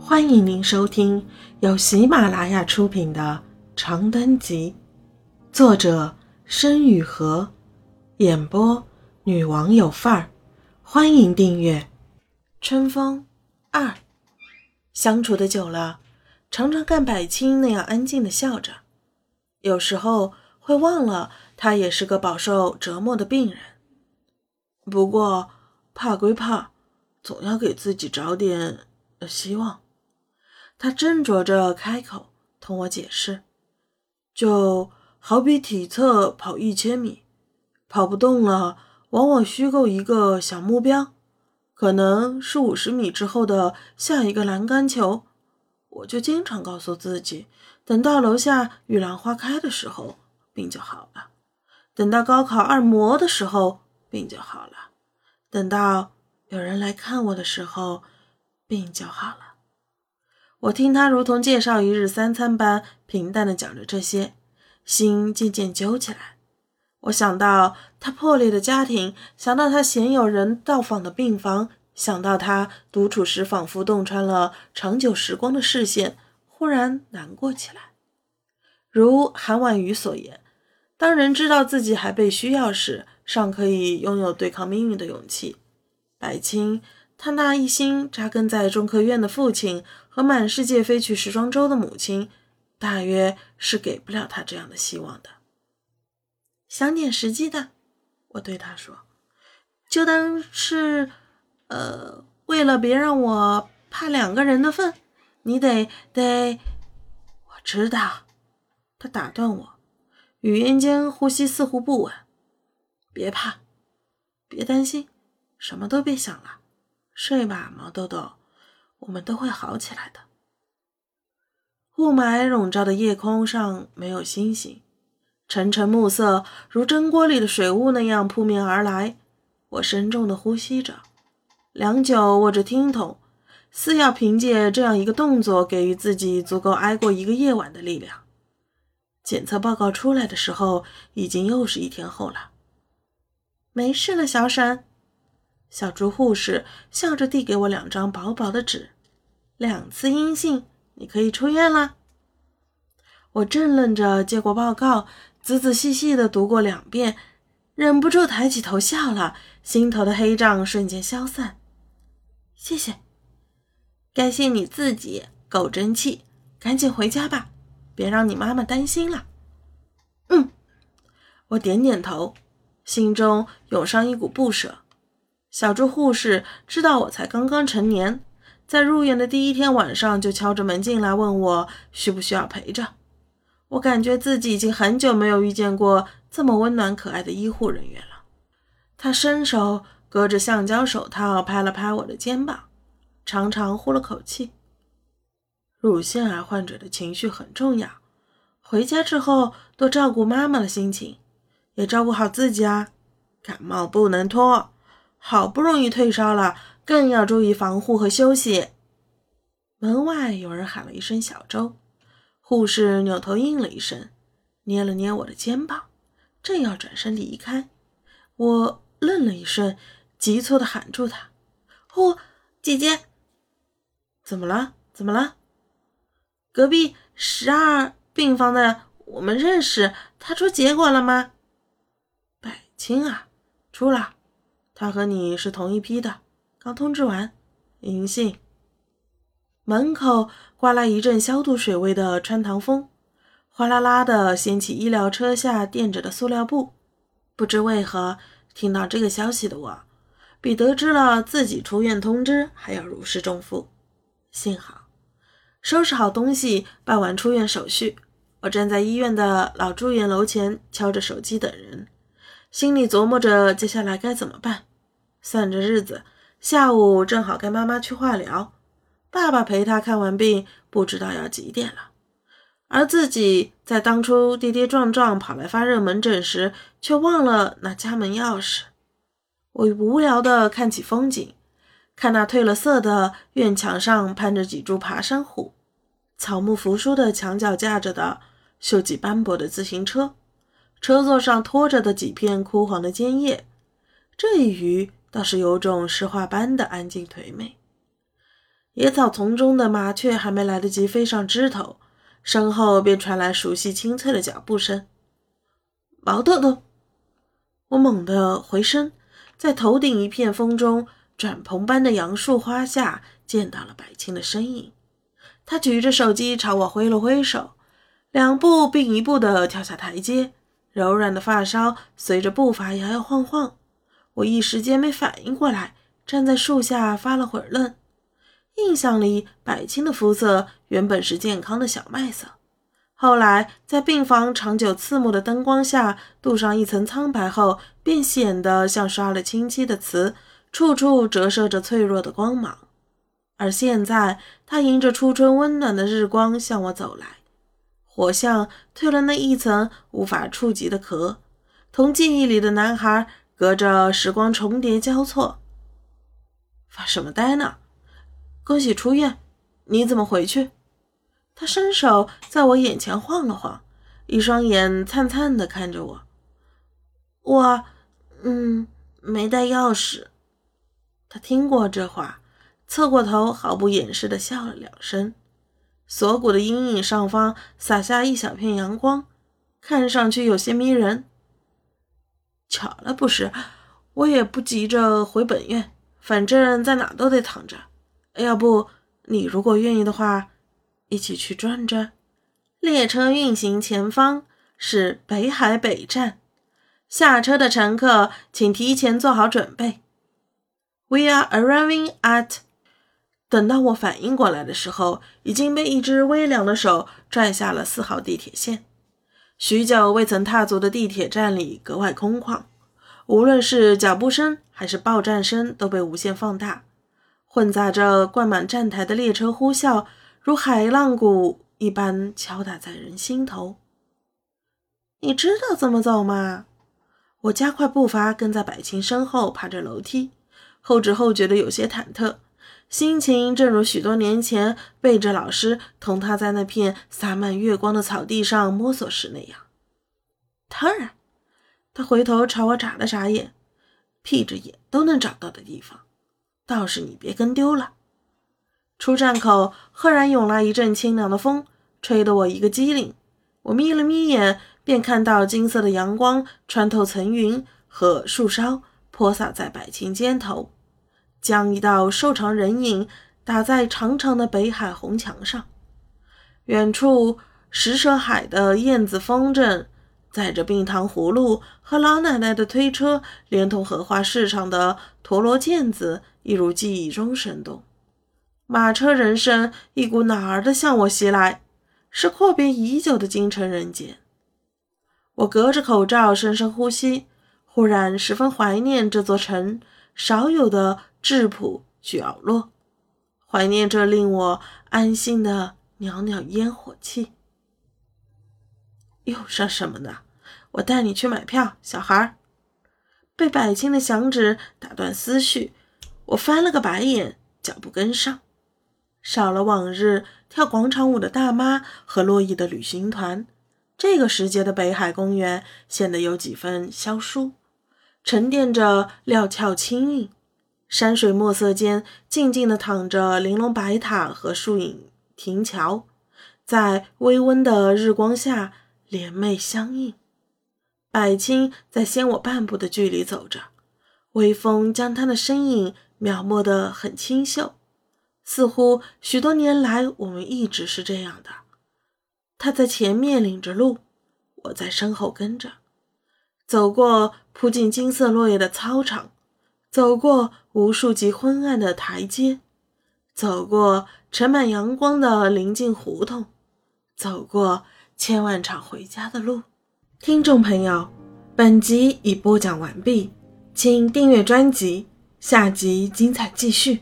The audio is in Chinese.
欢迎您收听由喜马拉雅出品的《长灯集》，作者申雨禾，演播女王有范儿。欢迎订阅。春风二，相处的久了，常常看百青那样安静的笑着，有时候会忘了他也是个饱受折磨的病人。不过怕归怕，总要给自己找点希望。他斟酌着开口同我解释，就好比体测跑一千米，跑不动了，往往虚构一个小目标，可能是五十米之后的下一个栏杆球。我就经常告诉自己，等到楼下玉兰花开的时候，病就好了；等到高考二模的时候，病就好了；等到有人来看我的时候，病就好了。我听他如同介绍一日三餐般平淡的讲着这些，心渐渐揪起来。我想到他破裂的家庭，想到他鲜有人到访的病房，想到他独处时仿佛洞穿了长久时光的视线，忽然难过起来。如韩婉瑜所言，当人知道自己还被需要时，尚可以拥有对抗命运的勇气。白青。他那一心扎根在中科院的父亲和满世界飞去时装周的母亲，大约是给不了他这样的希望的。想点实际的，我对他说，就当是，呃，为了别让我怕两个人的份，你得得。我知道，他打断我，语言间呼吸似乎不稳。别怕，别担心，什么都别想了。睡吧，毛豆豆，我们都会好起来的。雾霾笼罩的夜空上没有星星，沉沉暮色如蒸锅里的水雾那样扑面而来。我深重的呼吸着，良久握着听筒，似要凭借这样一个动作给予自己足够挨过一个夜晚的力量。检测报告出来的时候，已经又是一天后了。没事了，小沈。小猪护士笑着递给我两张薄薄的纸，两次阴性，你可以出院了。我正愣着接过报告，仔仔细细的读过两遍，忍不住抬起头笑了，心头的黑障瞬间消散。谢谢，感谢你自己够争气，赶紧回家吧，别让你妈妈担心了。嗯，我点点头，心中涌上一股不舍。小猪护士知道我才刚刚成年，在入院的第一天晚上就敲着门进来，问我需不需要陪着。我感觉自己已经很久没有遇见过这么温暖可爱的医护人员了。他伸手隔着橡胶手套拍了拍我的肩膀，长长呼了口气。乳腺癌患者的情绪很重要，回家之后多照顾妈妈的心情，也照顾好自己啊。感冒不能拖。好不容易退烧了，更要注意防护和休息。门外有人喊了一声“小周”，护士扭头应了一声，捏了捏我的肩膀，正要转身离开，我愣了一瞬，急促的喊住他：“呼，姐姐，怎么了？怎么了？隔壁十二病房的，我们认识，他出结果了吗？百青啊，出了。”他和你是同一批的，刚通知完，银杏。门口刮来一阵消毒水味的穿堂风，哗啦啦的掀起医疗车下垫着的塑料布。不知为何，听到这个消息的我，比得知了自己出院通知还要如释重负。幸好，收拾好东西，办完出院手续，我站在医院的老住院楼前，敲着手机等人，心里琢磨着接下来该怎么办。算着日子，下午正好跟妈妈去化疗，爸爸陪他看完病，不知道要几点了。而自己在当初跌跌撞撞跑来发热门诊时，却忘了拿家门钥匙。我无聊地看起风景，看那褪了色的院墙上攀着几株爬山虎，草木扶疏的墙角架着的锈迹斑驳的自行车，车座上拖着的几片枯黄的尖叶。这一隅。倒是有种诗画般的安静颓美。野草丛中的麻雀还没来得及飞上枝头，身后便传来熟悉清脆的脚步声。毛豆豆，我猛地回身，在头顶一片风中转蓬般的杨树花下，见到了白青的身影。他举着手机朝我挥了挥手，两步并一步地跳下台阶，柔软的发梢随着步伐摇摇晃晃。我一时间没反应过来，站在树下发了会儿愣。印象里，百青的肤色原本是健康的小麦色，后来在病房长久刺目的灯光下镀上一层苍白后，便显得像刷了清漆的瓷，处处折射着脆弱的光芒。而现在，他迎着初春温暖的日光向我走来，火像褪了那一层无法触及的壳，同记忆里的男孩隔着时光重叠交错。发什么呆呢？恭喜出院，你怎么回去？他伸手在我眼前晃了晃，一双眼灿灿的看着我。我，嗯，没带钥匙。他听过这话。侧过头，毫不掩饰的笑了两声。锁骨的阴影上方洒下一小片阳光，看上去有些迷人。巧了不是？我也不急着回本院，反正在哪都得躺着。要不你如果愿意的话，一起去转转。列车运行前方是北海北站，下车的乘客请提前做好准备。We are arriving at 等到我反应过来的时候，已经被一只微凉的手拽下了四号地铁线。许久未曾踏足的地铁站里格外空旷，无论是脚步声还是报站声都被无限放大，混杂着灌满站台的列车呼啸，如海浪鼓一般敲打在人心头。你知道怎么走吗？我加快步伐，跟在百青身后爬着楼梯，后知后觉的有些忐忑。心情正如许多年前背着老师同他在那片洒满月光的草地上摸索时那样。当然，他回头朝我眨了眨眼，闭着眼都能找到的地方，倒是你别跟丢了。出站口赫然涌来一阵清凉的风，吹得我一个机灵。我眯了眯眼，便看到金色的阳光穿透层云和树梢，泼洒在百青肩头。将一道瘦长人影打在长长的北海红墙上。远处石蛇海的燕子风筝，载着冰糖葫芦和老奶奶的推车，连同荷花市场的陀螺毽子，一如记忆中生动。马车人声一股脑儿的向我袭来，是阔别已久的京城人间。我隔着口罩深深呼吸，忽然十分怀念这座城少有的。质朴角落，怀念着令我安心的袅袅烟火气。又说什么呢？我带你去买票，小孩儿。被百青的响指打断思绪，我翻了个白眼，脚步跟上。少了往日跳广场舞的大妈和络绎的旅行团，这个时节的北海公园显得有几分萧疏，沉淀着料峭清韵。山水墨色间，静静地躺着玲珑白塔和树影亭桥，在微温的日光下联袂相映。百青在先我半步的距离走着，微风将他的身影描摹得很清秀，似乎许多年来我们一直是这样的。他在前面领着路，我在身后跟着，走过铺进金色落叶的操场。走过无数级昏暗的台阶，走过盛满阳光的临近胡同，走过千万场回家的路。听众朋友，本集已播讲完毕，请订阅专辑，下集精彩继续。